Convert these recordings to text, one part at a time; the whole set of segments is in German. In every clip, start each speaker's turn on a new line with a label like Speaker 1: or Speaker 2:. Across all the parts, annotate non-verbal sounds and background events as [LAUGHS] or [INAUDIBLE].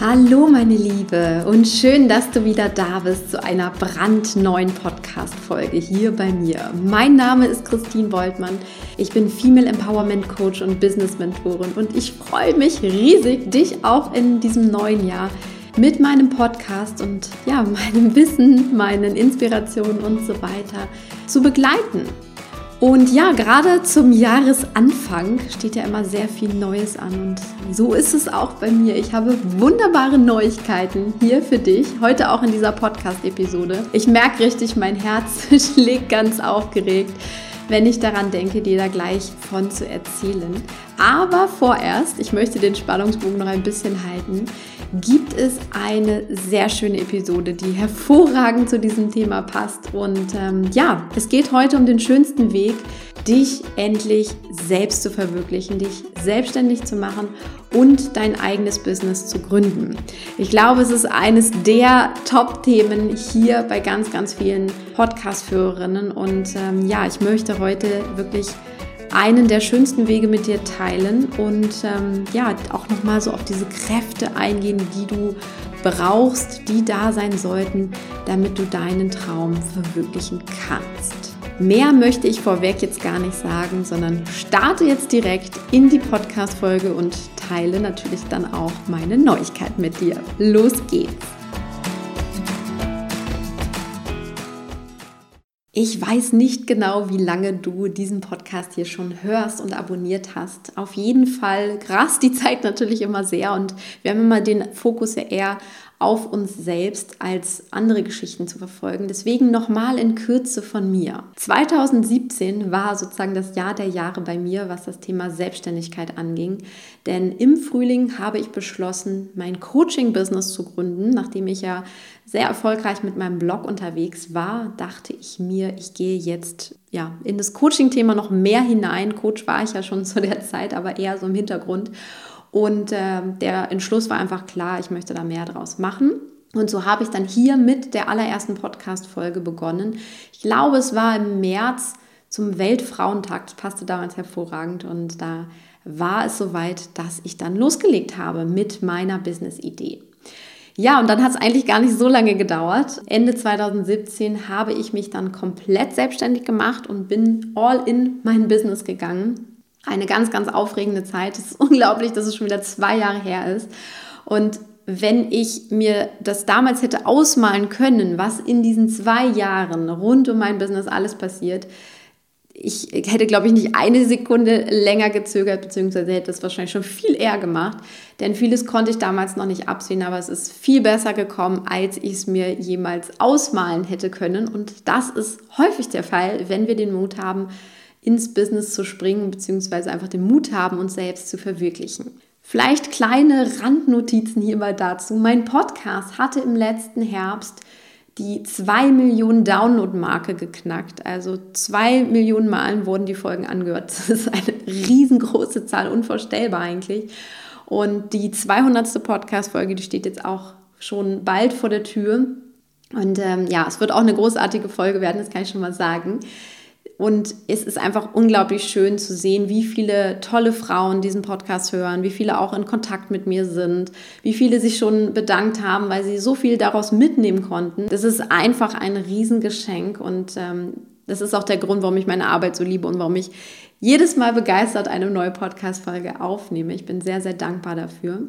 Speaker 1: Hallo meine Liebe und schön, dass du wieder da bist zu einer brandneuen Podcast-Folge hier bei mir. Mein Name ist Christine Woltmann. Ich bin Female Empowerment Coach und Business Mentorin und ich freue mich riesig, dich auch in diesem neuen Jahr mit meinem Podcast und ja, [LAUGHS] meinem Wissen, meinen Inspirationen und so weiter zu begleiten. Und ja, gerade zum Jahresanfang steht ja immer sehr viel Neues an und so ist es auch bei mir. Ich habe wunderbare Neuigkeiten hier für dich, heute auch in dieser Podcast-Episode. Ich merke richtig, mein Herz [LAUGHS] schlägt ganz aufgeregt wenn ich daran denke, dir da gleich von zu erzählen. Aber vorerst, ich möchte den Spannungsbogen noch ein bisschen halten, gibt es eine sehr schöne Episode, die hervorragend zu diesem Thema passt. Und ähm, ja, es geht heute um den schönsten Weg, dich endlich selbst zu verwirklichen, dich selbstständig zu machen und dein eigenes Business zu gründen. Ich glaube, es ist eines der Top-Themen hier bei ganz, ganz vielen Podcast-Führerinnen. Und ähm, ja, ich möchte heute wirklich einen der schönsten Wege mit dir teilen und ähm, ja, auch nochmal so auf diese Kräfte eingehen, die du brauchst, die da sein sollten, damit du deinen Traum verwirklichen kannst. Mehr möchte ich vorweg jetzt gar nicht sagen, sondern starte jetzt direkt in die Podcast-Folge und teile natürlich dann auch meine Neuigkeit mit dir. Los geht's! Ich weiß nicht genau, wie lange du diesen Podcast hier schon hörst und abonniert hast. Auf jeden Fall rast die Zeit natürlich immer sehr und wir haben immer den Fokus ja eher auf uns selbst als andere Geschichten zu verfolgen. Deswegen nochmal in Kürze von mir. 2017 war sozusagen das Jahr der Jahre bei mir, was das Thema Selbstständigkeit anging. Denn im Frühling habe ich beschlossen, mein Coaching-Business zu gründen. Nachdem ich ja sehr erfolgreich mit meinem Blog unterwegs war, dachte ich mir, ich gehe jetzt ja, in das Coaching-Thema noch mehr hinein. Coach war ich ja schon [LAUGHS] zu der Zeit, aber eher so im Hintergrund und äh, der Entschluss war einfach klar, ich möchte da mehr draus machen. Und so habe ich dann hier mit der allerersten Podcast-Folge begonnen. Ich glaube, es war im März zum Weltfrauentag. Das passte damals hervorragend. Und da war es soweit, dass ich dann losgelegt habe mit meiner Business-Idee. Ja, und dann hat es eigentlich gar nicht so lange gedauert. Ende 2017 habe ich mich dann komplett selbstständig gemacht und bin all in mein Business gegangen eine ganz, ganz aufregende Zeit. Es ist [LAUGHS] unglaublich, dass es schon wieder zwei Jahre her ist. Und wenn ich mir das damals hätte ausmalen können, was in diesen zwei Jahren rund um mein Business alles passiert, ich hätte, glaube ich, nicht eine Sekunde länger gezögert, beziehungsweise hätte es wahrscheinlich schon viel eher gemacht. Denn vieles konnte ich damals noch nicht absehen, aber es ist viel besser gekommen, als ich es mir jemals ausmalen hätte können. Und das ist häufig der Fall, wenn wir den Mut haben, ins Business zu springen, beziehungsweise einfach den Mut haben, uns selbst zu verwirklichen. Vielleicht kleine Randnotizen hier mal dazu. Mein Podcast hatte im letzten Herbst die 2 Millionen Download-Marke geknackt. Also 2 Millionen Malen wurden die Folgen angehört. Das ist eine riesengroße Zahl, unvorstellbar eigentlich. Und die 200. Podcast-Folge, die steht jetzt auch schon bald vor der Tür. Und ähm, ja, es wird auch eine großartige Folge werden, das kann ich schon mal sagen. Und es ist einfach unglaublich schön zu sehen, wie viele tolle Frauen diesen Podcast hören, wie viele auch in Kontakt mit mir sind, wie viele sich schon bedankt haben, weil sie so viel daraus mitnehmen konnten. Das ist einfach ein Riesengeschenk und ähm, das ist auch der Grund, warum ich meine Arbeit so liebe und warum ich jedes Mal begeistert eine neue Podcast-Folge aufnehme. Ich bin sehr, sehr dankbar dafür.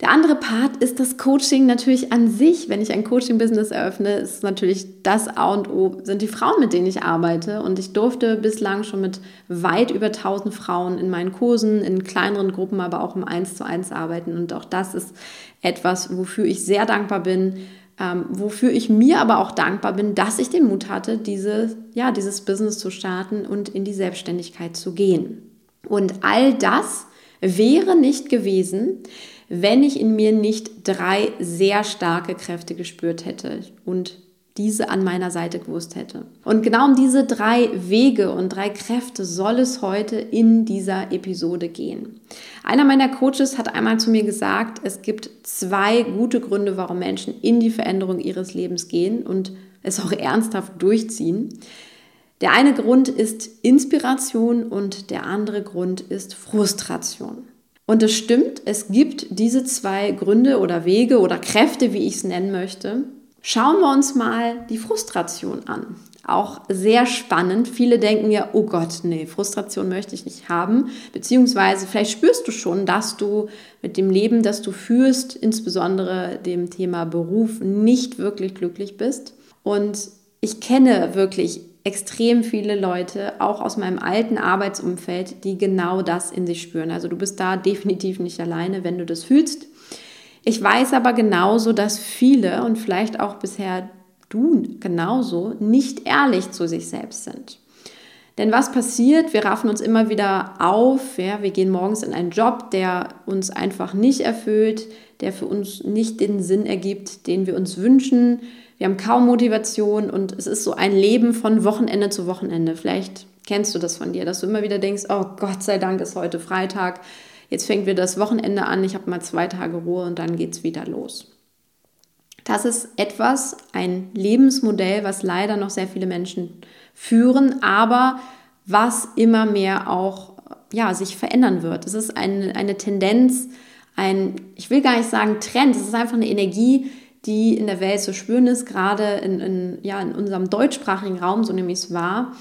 Speaker 1: Der andere Part ist das Coaching natürlich an sich. Wenn ich ein Coaching-Business eröffne, ist natürlich das A und O, sind die Frauen, mit denen ich arbeite. Und ich durfte bislang schon mit weit über 1000 Frauen in meinen Kursen, in kleineren Gruppen, aber auch im 1 zu 1 arbeiten. Und auch das ist etwas, wofür ich sehr dankbar bin, ähm, wofür ich mir aber auch dankbar bin, dass ich den Mut hatte, diese, ja, dieses Business zu starten und in die Selbstständigkeit zu gehen. Und all das wäre nicht gewesen, wenn ich in mir nicht drei sehr starke Kräfte gespürt hätte und diese an meiner Seite gewusst hätte. Und genau um diese drei Wege und drei Kräfte soll es heute in dieser Episode gehen. Einer meiner Coaches hat einmal zu mir gesagt, es gibt zwei gute Gründe, warum Menschen in die Veränderung ihres Lebens gehen und es auch [LAUGHS] ernsthaft durchziehen. Der eine Grund ist Inspiration und der andere Grund ist Frustration. Und es stimmt, es gibt diese zwei Gründe oder Wege oder Kräfte, wie ich es nennen möchte. Schauen wir uns mal die Frustration an. Auch sehr spannend. Viele denken ja, oh Gott, nee, Frustration möchte ich nicht haben. Beziehungsweise vielleicht spürst du schon, dass du mit dem Leben, das du führst, insbesondere dem Thema Beruf, nicht wirklich glücklich bist. Und ich kenne wirklich extrem viele Leute, auch aus meinem alten Arbeitsumfeld, die genau das in sich spüren. Also du bist da definitiv nicht alleine, wenn du das fühlst. Ich weiß aber genauso, dass viele und vielleicht auch bisher du genauso nicht ehrlich zu sich selbst sind. Denn was passiert? Wir raffen uns immer wieder auf. Ja? Wir gehen morgens in einen Job, der uns einfach nicht erfüllt, der für uns nicht den Sinn ergibt, den wir uns wünschen wir haben kaum Motivation und es ist so ein Leben von Wochenende zu Wochenende. Vielleicht kennst du das von dir, dass du immer wieder denkst, oh Gott sei Dank ist heute Freitag, jetzt fängt wieder das Wochenende an, ich habe mal zwei Tage Ruhe und dann geht es wieder los. Das ist etwas, ein Lebensmodell, was leider noch sehr viele Menschen führen, aber was immer mehr auch ja, sich verändern wird. Es ist eine, eine Tendenz, ein, ich will gar nicht sagen Trend, es ist einfach eine Energie, die in der Welt zu spüren ist, gerade in, in, ja, in unserem deutschsprachigen Raum, so nämlich es war,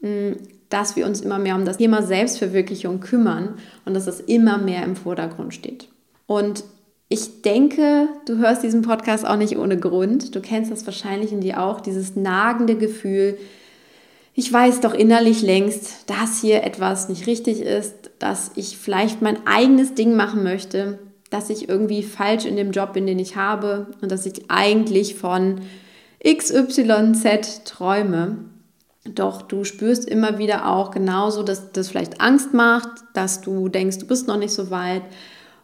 Speaker 1: mm, dass wir uns immer mehr um das Thema Selbstverwirklichung kümmern und dass es immer mehr im Vordergrund steht. Und ich denke, du hörst diesen Podcast auch nicht ohne Grund. Du kennst das wahrscheinlich in dir auch, dieses nagende Gefühl, ich weiß doch innerlich längst, dass hier etwas nicht richtig ist, dass ich vielleicht mein eigenes Ding machen möchte, dass ich irgendwie falsch in dem Job bin, den ich habe und dass ich eigentlich von XYZ träume. Doch du spürst immer wieder auch genauso, dass das vielleicht Angst macht, dass du denkst, du bist noch nicht so weit,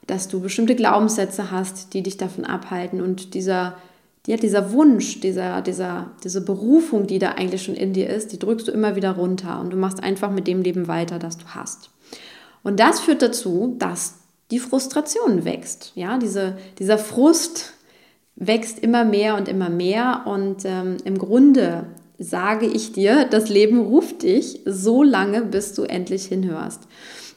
Speaker 1: dass du bestimmte Glaubenssätze hast, die dich davon abhalten und dieser ja, dieser Wunsch, dieser, dieser, diese Berufung, die da eigentlich schon in dir ist, die drückst du immer wieder runter und du machst einfach mit dem Leben weiter, das du hast. Und das führt dazu, dass die Frustration wächst. Ja, diese, dieser Frust wächst immer mehr und immer mehr. Und ähm, im Grunde sage ich dir, das Leben ruft dich so lange, bis du endlich hinhörst.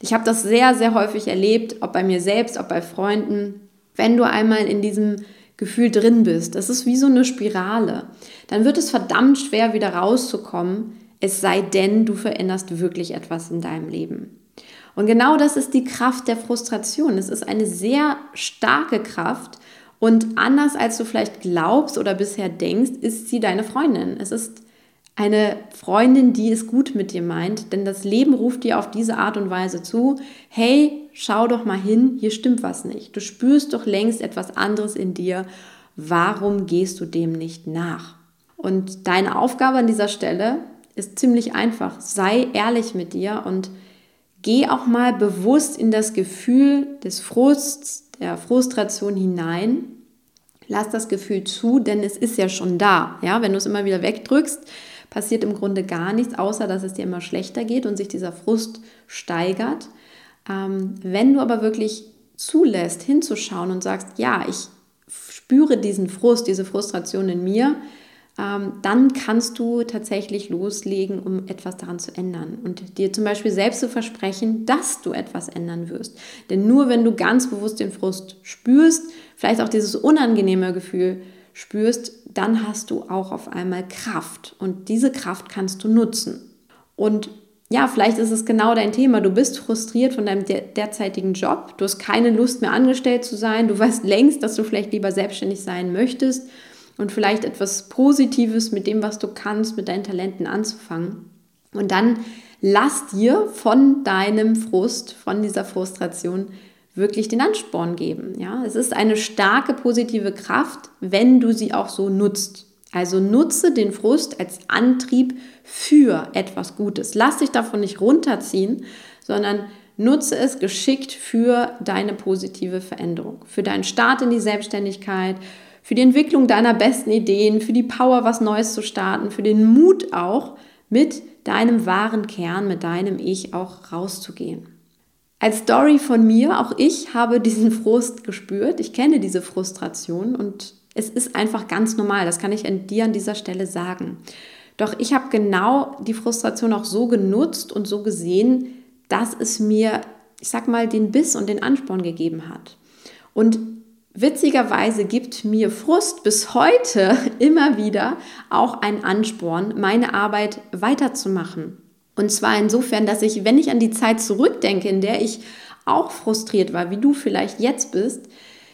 Speaker 1: Ich habe das sehr, sehr häufig erlebt, ob bei mir selbst, ob bei Freunden. Wenn du einmal in diesem Gefühl drin bist, das ist wie so eine Spirale, dann wird es verdammt schwer, wieder rauszukommen, es sei denn, du veränderst wirklich etwas in deinem Leben. Und genau das ist die Kraft der Frustration. Es ist eine sehr starke Kraft und anders als du vielleicht glaubst oder bisher denkst, ist sie deine Freundin. Es ist eine Freundin, die es gut mit dir meint, denn das Leben ruft dir auf diese Art und Weise zu, hey, schau doch mal hin, hier stimmt was nicht. Du spürst doch längst etwas anderes in dir. Warum gehst du dem nicht nach? Und deine Aufgabe an dieser Stelle ist ziemlich einfach. Sei ehrlich mit dir und Geh auch mal bewusst in das Gefühl des Frusts, der Frustration hinein. Lass das Gefühl zu, denn es ist ja schon da. Ja, wenn du es immer wieder wegdrückst, passiert im Grunde gar nichts, außer dass es dir immer schlechter geht und sich dieser Frust steigert. Ähm, wenn du aber wirklich zulässt, hinzuschauen und sagst, ja, ich spüre diesen Frust, diese Frustration in mir, dann kannst du tatsächlich loslegen, um etwas daran zu ändern und dir zum Beispiel selbst zu versprechen, dass du etwas ändern wirst. Denn nur wenn du ganz bewusst den Frust spürst, vielleicht auch dieses unangenehme Gefühl spürst, dann hast du auch auf einmal Kraft und diese Kraft kannst du nutzen. Und ja, vielleicht ist es genau dein Thema. Du bist frustriert von deinem derzeitigen Job. Du hast keine Lust mehr angestellt zu sein. Du weißt längst, dass du vielleicht lieber selbstständig sein möchtest und vielleicht etwas Positives mit dem, was du kannst, mit deinen Talenten anzufangen. Und dann lass dir von deinem Frust, von dieser Frustration wirklich den Ansporn geben. Ja, es ist eine starke positive Kraft, wenn du sie auch so nutzt. Also nutze den Frust als Antrieb für etwas Gutes. Lass dich davon nicht runterziehen, sondern nutze es geschickt für deine positive Veränderung, für deinen Start in die Selbstständigkeit, für die Entwicklung deiner besten Ideen, für die Power, was Neues zu starten, für den Mut auch, mit deinem wahren Kern, mit deinem Ich auch rauszugehen. Als Story von mir, auch ich habe diesen Frust gespürt. Ich kenne diese Frustration und es ist einfach ganz normal. Das kann ich dir an dieser Stelle sagen. Doch ich habe genau die Frustration auch so genutzt und so gesehen, dass es mir ich sag mal, den Biss und den Ansporn gegeben hat. Und witzigerweise gibt mir Frust bis heute [LAUGHS] immer wieder auch einen Ansporn, meine Arbeit weiterzumachen. Und zwar insofern, dass ich, wenn ich an die Zeit zurückdenke, in der ich auch frustriert war, wie du vielleicht jetzt bist,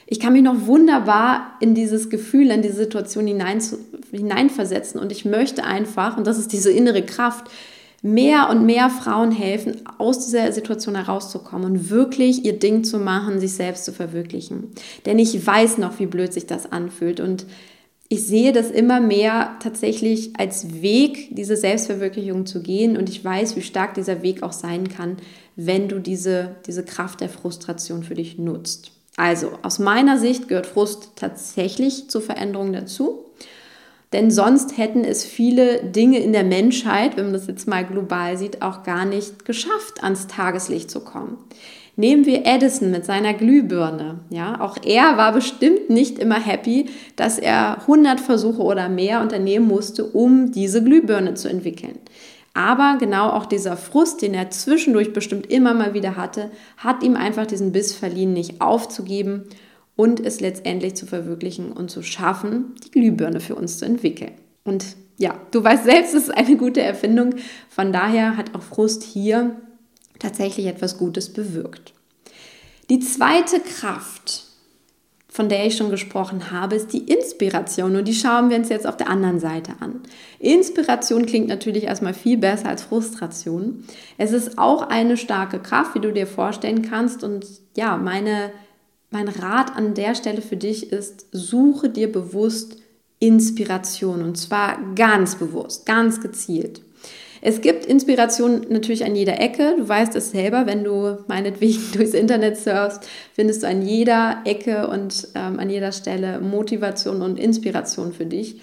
Speaker 1: ich kann mich noch wunderbar in dieses Gefühl, in diese Situation hinein, hineinversetzen und ich möchte einfach, und das ist diese innere Kraft, mehr und mehr Frauen helfen, aus dieser Situation herauszukommen und wirklich ihr Ding zu machen, sich selbst zu verwirklichen. Denn ich weiß noch, wie blöd sich das anfühlt und ich sehe das immer mehr tatsächlich als Weg, diese Selbstverwirklichung zu gehen und ich weiß, wie stark dieser Weg auch sein kann, wenn du diese, diese Kraft der Frustration für dich nutzt. Also aus meiner Sicht gehört Frust tatsächlich zur Veränderung dazu. Denn sonst hätten es viele Dinge in der Menschheit, wenn man das jetzt mal global sieht, auch gar nicht geschafft, ans Tageslicht zu kommen. Nehmen wir Edison mit seiner Glühbirne. Ja, auch er war bestimmt nicht immer happy, dass er 100 Versuche oder mehr unternehmen musste, um diese Glühbirne zu entwickeln. Aber genau auch dieser Frust, den er zwischendurch bestimmt immer mal wieder hatte, hat ihm einfach diesen Biss verliehen, nicht aufzugeben und es letztendlich zu verwirklichen und zu schaffen, die Glühbirne für uns zu entwickeln. Und ja, du weißt selbst, [LAUGHS] es ist eine gute Erfindung. Von daher hat auch Frust hier tatsächlich etwas Gutes bewirkt. Die zweite Kraft, von der ich schon gesprochen habe, ist die Inspiration. Und die schauen wir uns jetzt auf der anderen Seite an. Inspiration klingt natürlich erstmal viel besser als Frustration. Es ist auch eine starke Kraft, wie du dir vorstellen kannst. Und ja, meine, mein Rat an der Stelle für dich ist, suche dir bewusst Inspiration. Und zwar ganz bewusst, ganz gezielt. Es gibt Inspiration natürlich an jeder Ecke. Du weißt es selber, wenn du meinetwegen [LAUGHS] durchs Internet surfst, findest du an jeder Ecke und ähm, an jeder Stelle Motivation und Inspiration für dich.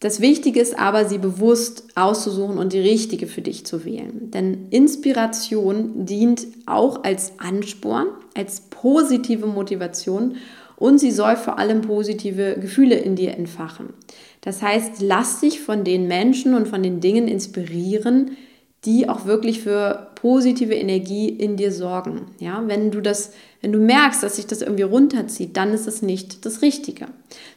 Speaker 1: Das Wichtige ist aber, sie bewusst auszusuchen und die richtige für dich zu wählen. Denn Inspiration dient auch als Ansporn, als positive Motivation und sie soll vor allem positive Gefühle in dir entfachen. Das heißt, lass dich von den Menschen und von den Dingen inspirieren, die auch wirklich für positive Energie in dir sorgen. Ja, wenn du das, wenn du merkst, dass sich das irgendwie runterzieht, dann ist es nicht das Richtige,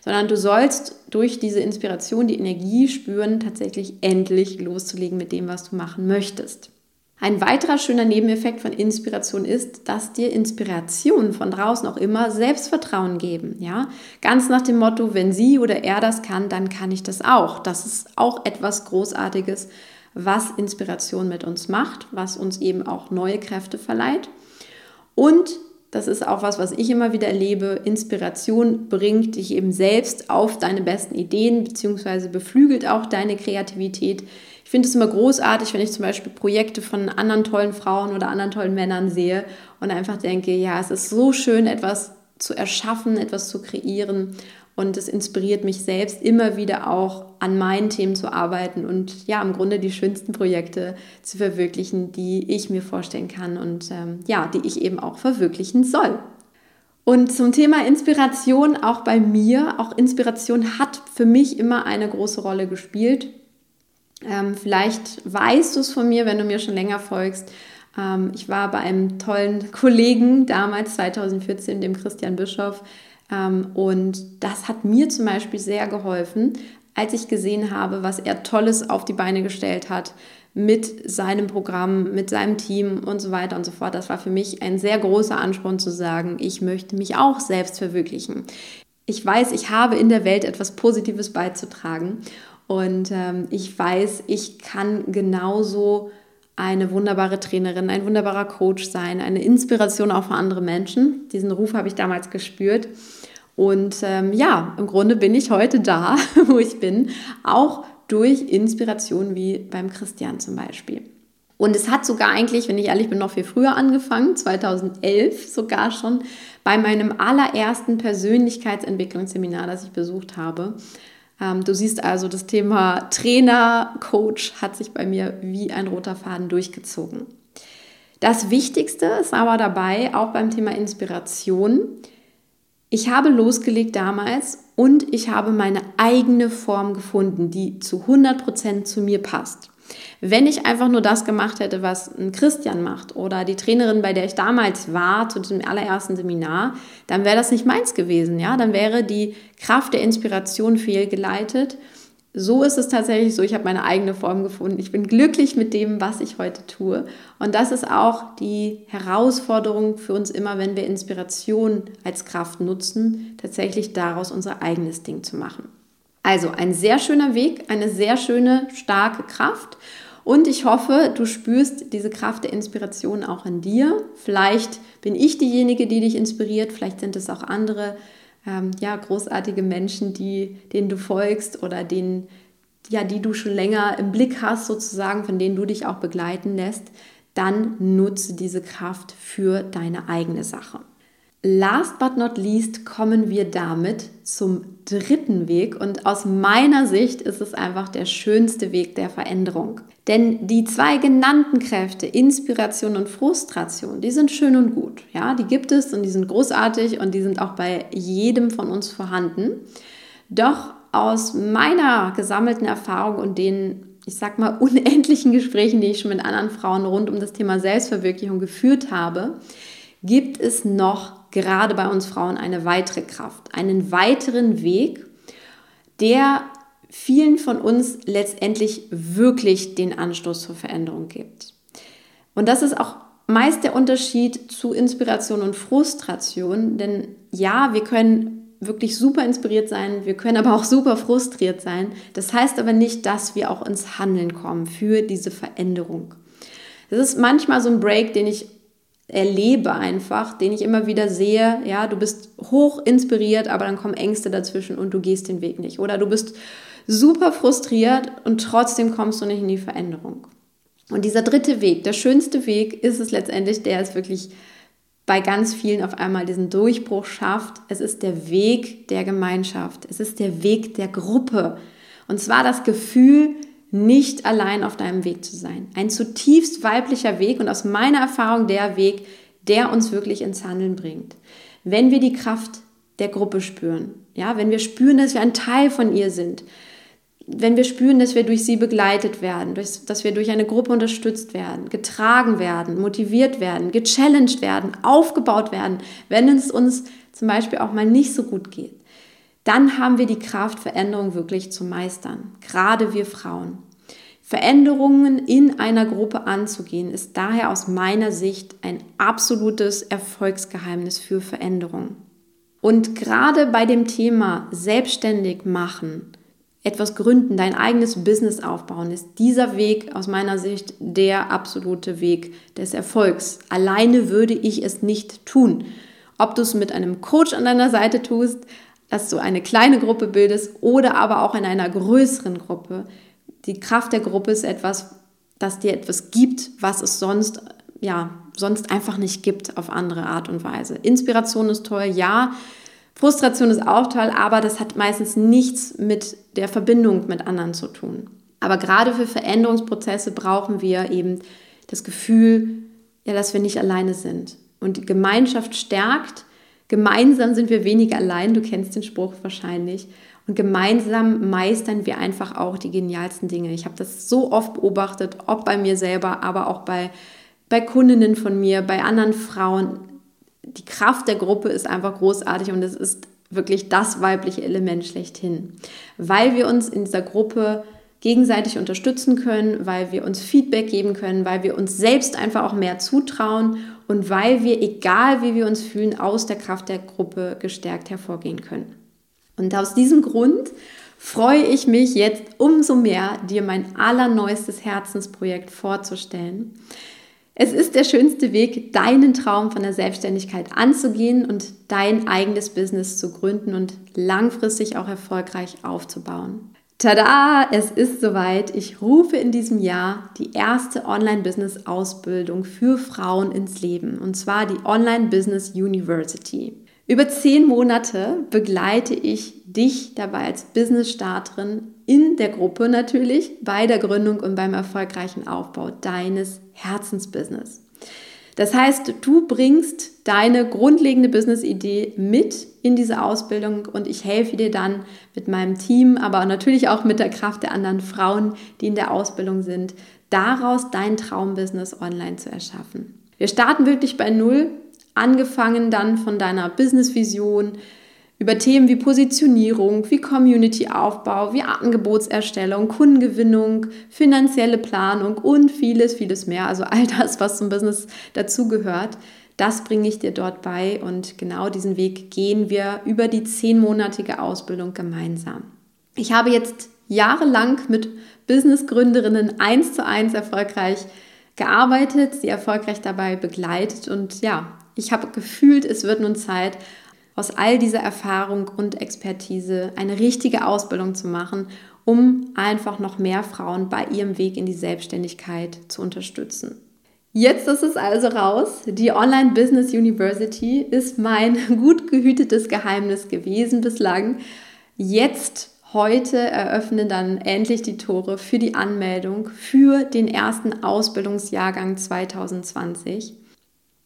Speaker 1: sondern du sollst durch diese Inspiration die Energie spüren, tatsächlich endlich loszulegen mit dem, was du machen möchtest. Ein weiterer schöner Nebeneffekt von Inspiration ist, dass dir Inspirationen von draußen auch immer Selbstvertrauen geben. Ja, ganz nach dem Motto, wenn sie oder er das kann, dann kann ich das auch. Das ist auch etwas Großartiges, was Inspiration mit uns macht, was uns eben auch neue Kräfte verleiht. Und das ist auch was, was ich immer wieder erlebe. Inspiration bringt dich eben selbst auf deine besten Ideen, beziehungsweise beflügelt auch deine Kreativität ich finde es immer großartig, wenn ich zum Beispiel Projekte von anderen tollen Frauen oder anderen tollen Männern sehe und einfach denke, ja, es ist so schön, etwas zu erschaffen, etwas zu kreieren. Und es inspiriert mich selbst immer wieder auch an meinen Themen zu arbeiten und ja, im Grunde die schönsten Projekte zu verwirklichen, die ich mir vorstellen kann und ähm, ja, die ich eben auch verwirklichen soll. Und zum Thema Inspiration auch bei mir, auch Inspiration hat für mich immer eine große Rolle gespielt. Ähm, vielleicht weißt du es von mir, wenn du mir schon länger folgst. Ähm, ich war bei einem tollen [LAUGHS] Kollegen damals, 2014, dem Christian Bischof. Ähm, und das hat mir zum Beispiel sehr geholfen, als ich gesehen habe, was er Tolles auf die Beine gestellt hat mit seinem Programm, mit seinem Team und so weiter und so fort. Das war für mich ein sehr großer Ansporn zu sagen, ich möchte mich auch selbst verwirklichen. Ich weiß, ich habe in der Welt etwas Positives beizutragen und ähm, ich weiß, ich kann genauso eine wunderbare Trainerin, ein wunderbarer Coach sein, eine Inspiration auch für andere Menschen. Diesen Ruf habe ich damals gespürt. Und ähm, ja, im Grunde bin ich heute da, [LAUGHS] wo ich bin, auch durch Inspiration wie beim Christian zum Beispiel. Und es hat sogar eigentlich, wenn ich ehrlich bin, noch viel früher angefangen, 2011 sogar schon, bei meinem allerersten Persönlichkeitsentwicklungsseminar, das ich besucht habe. Ähm, du siehst also, das Thema Trainer, Coach hat sich bei mir wie ein roter Faden durchgezogen. Das Wichtigste ist aber dabei, auch beim Thema Inspiration, ich habe losgelegt damals und ich habe meine eigene Form gefunden, die zu 100% zu mir passt. Wenn ich einfach nur das gemacht hätte, was ein Christian macht oder die Trainerin, bei der ich damals war, zu diesem allerersten Seminar, dann wäre das nicht meins gewesen. Ja? Dann wäre die Kraft der Inspiration fehlgeleitet. So ist es tatsächlich so, ich habe meine eigene Form gefunden. Ich bin glücklich mit dem, was ich heute tue. Und das ist auch die Herausforderung für uns immer, wenn wir Inspiration als Kraft nutzen, tatsächlich daraus unser eigenes Ding zu machen. Also ein sehr schöner Weg, eine sehr schöne, starke Kraft. Und ich hoffe, du spürst diese Kraft der Inspiration auch in dir. Vielleicht bin ich diejenige, die dich inspiriert, vielleicht sind es auch andere ähm, ja, großartige Menschen, die, denen du folgst oder denen, ja, die du schon länger im Blick hast, sozusagen, von denen du dich auch begleiten lässt. Dann nutze diese Kraft für deine eigene Sache. Last but not least kommen wir damit zum dritten Weg und aus meiner Sicht ist es einfach der schönste Weg der Veränderung. Denn die zwei genannten Kräfte, Inspiration und Frustration, die sind schön und gut. Ja, die gibt es und die sind großartig und die sind auch bei jedem von uns vorhanden. Doch aus meiner gesammelten Erfahrung und den, ich sag mal, [LAUGHS] unendlichen Gesprächen, die ich schon mit anderen Frauen rund um das Thema Selbstverwirklichung geführt habe, gibt es noch gerade bei uns Frauen eine weitere Kraft, einen weiteren Weg, der vielen von uns letztendlich wirklich den Anstoß zur Veränderung gibt. Und das ist auch meist der Unterschied zu Inspiration und Frustration, denn ja, wir können wirklich super inspiriert sein, wir können aber auch super frustriert sein. Das heißt aber nicht, dass wir auch ins Handeln kommen für diese Veränderung. Das ist manchmal so ein Break, den ich erlebe einfach, den ich immer wieder sehe, ja, du bist hoch inspiriert, aber dann kommen Ängste dazwischen und du gehst den Weg nicht. Oder du bist super frustriert und trotzdem kommst du nicht in die Veränderung. Und dieser dritte Weg, der schönste Weg ist es letztendlich, der es wirklich bei ganz vielen auf einmal diesen Durchbruch schafft. Es ist der Weg der Gemeinschaft. Es ist der Weg der Gruppe. Und zwar das Gefühl, nicht allein auf deinem Weg zu sein. Ein zutiefst weiblicher Weg und aus meiner Erfahrung der Weg, der uns wirklich ins Handeln bringt. Wenn wir die Kraft der Gruppe spüren, ja, wenn wir spüren, dass wir ein Teil von ihr sind, wenn wir spüren, dass wir durch sie begleitet werden, dass wir durch eine Gruppe unterstützt werden, getragen werden, motiviert werden, gechallenged werden, aufgebaut werden, wenn es uns zum Beispiel auch mal nicht so gut geht, dann haben wir die Kraft, Veränderungen wirklich zu meistern. Gerade wir Frauen. Veränderungen in einer Gruppe anzugehen, ist daher aus meiner Sicht ein absolutes Erfolgsgeheimnis für Veränderung. Und gerade bei dem Thema selbstständig machen, etwas gründen, dein eigenes Business aufbauen, ist dieser Weg aus meiner Sicht der absolute Weg des Erfolgs. Alleine würde ich es nicht tun. Ob du es mit einem Coach an deiner Seite tust, dass du eine kleine Gruppe bildest oder aber auch in einer größeren Gruppe. Die Kraft der Gruppe ist etwas, das dir etwas gibt, was es sonst, ja, sonst einfach nicht gibt auf andere Art und Weise. Inspiration ist toll, ja. Frustration ist auch toll, aber das hat meistens nichts mit der Verbindung mit anderen zu tun. Aber gerade für Veränderungsprozesse brauchen wir eben das Gefühl, ja, dass wir nicht alleine sind. Und die Gemeinschaft stärkt Gemeinsam sind wir weniger allein, du kennst den Spruch wahrscheinlich. Und gemeinsam meistern wir einfach auch die genialsten Dinge. Ich habe das so oft beobachtet, ob bei mir selber, aber auch bei, bei Kundinnen von mir, bei anderen Frauen. Die Kraft der Gruppe ist einfach großartig und es ist wirklich das weibliche Element schlechthin, weil wir uns in dieser Gruppe gegenseitig unterstützen können, weil wir uns Feedback geben können, weil wir uns selbst einfach auch mehr zutrauen und weil wir, egal wie wir uns fühlen, aus der Kraft der Gruppe gestärkt hervorgehen können. Und aus diesem Grund freue ich mich jetzt umso mehr, dir mein allerneuestes Herzensprojekt vorzustellen. Es ist der schönste Weg, deinen Traum von der Selbstständigkeit anzugehen und dein eigenes Business zu gründen und langfristig auch erfolgreich aufzubauen. Tada, es ist soweit. Ich rufe in diesem Jahr die erste Online-Business-Ausbildung für Frauen ins Leben, und zwar die Online-Business University. Über zehn Monate begleite ich dich dabei als Business-Starterin in der Gruppe natürlich bei der Gründung und beim erfolgreichen Aufbau deines Herzensbusiness. Das heißt, du bringst deine grundlegende Business-Idee mit in diese Ausbildung und ich helfe dir dann mit meinem Team, aber natürlich auch mit der Kraft der anderen Frauen, die in der Ausbildung sind, daraus dein Traumbusiness online zu erschaffen. Wir starten wirklich bei Null, angefangen dann von deiner Business-Vision, über Themen wie Positionierung, wie Community-Aufbau, wie Angebotserstellung, Kundengewinnung, finanzielle Planung und vieles, vieles mehr. Also all das, was zum Business dazugehört, das bringe ich dir dort bei und genau diesen Weg gehen wir über die zehnmonatige Ausbildung gemeinsam. Ich habe jetzt jahrelang mit Businessgründerinnen eins zu eins erfolgreich gearbeitet, sie erfolgreich dabei begleitet und ja, ich habe gefühlt, es wird nun Zeit, aus all dieser Erfahrung und Expertise eine richtige Ausbildung zu machen, um einfach noch mehr Frauen bei ihrem Weg in die Selbstständigkeit zu unterstützen. Jetzt ist es also raus. Die Online Business University ist mein [LAUGHS] gut gehütetes Geheimnis gewesen bislang. Jetzt Heute eröffnen dann endlich die Tore für die Anmeldung für den ersten Ausbildungsjahrgang 2020.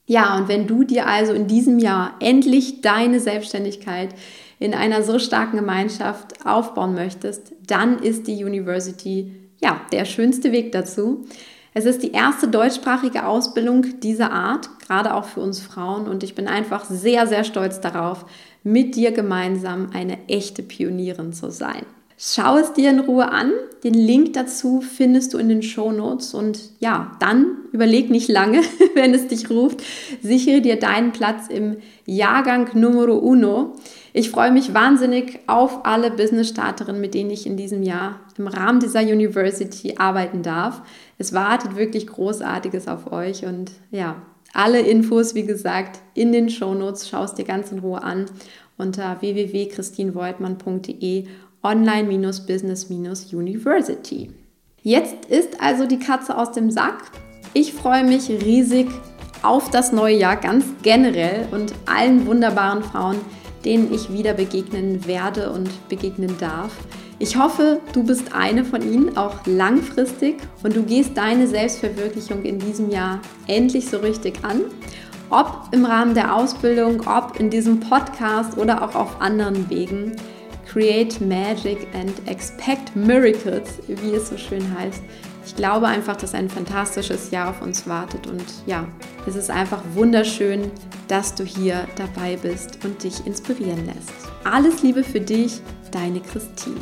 Speaker 1: Ja, und wenn du dir also in diesem Jahr endlich deine Selbstständigkeit in einer so starken Gemeinschaft aufbauen möchtest, dann ist die University ja der schönste Weg dazu. Es ist die erste deutschsprachige Ausbildung dieser Art, gerade auch für uns Frauen. Und ich bin einfach sehr, sehr stolz darauf, mit dir gemeinsam eine echte Pionierin zu sein. Schau es dir in Ruhe an. Den Link dazu findest du in den Show Notes. Und ja, dann überleg nicht lange, [LAUGHS] wenn es dich ruft. Sichere dir deinen Platz im Jahrgang Numero Uno. Ich freue mich wahnsinnig auf alle Business-Starterinnen, mit denen ich in diesem Jahr im Rahmen dieser University arbeiten darf. Es wartet wirklich Großartiges auf euch. Und ja, alle Infos, wie gesagt, in den Show Notes. Schau es dir ganz in Ruhe an unter www.christinvoigtmann.de online-business-university. Jetzt ist also die Katze aus dem Sack. Ich freue mich riesig auf das neue Jahr ganz generell und allen wunderbaren Frauen, denen ich wieder begegnen werde und begegnen darf. Ich hoffe, du bist eine von ihnen auch langfristig und du gehst deine Selbstverwirklichung in diesem Jahr endlich so richtig an. Ob im Rahmen der Ausbildung, ob in diesem Podcast oder auch auf anderen Wegen. Create Magic and Expect Miracles, wie es so schön heißt. Ich glaube einfach, dass ein fantastisches Jahr auf uns wartet und ja, es ist einfach wunderschön, dass du hier dabei bist und dich inspirieren lässt. Alles Liebe für dich, deine Christine.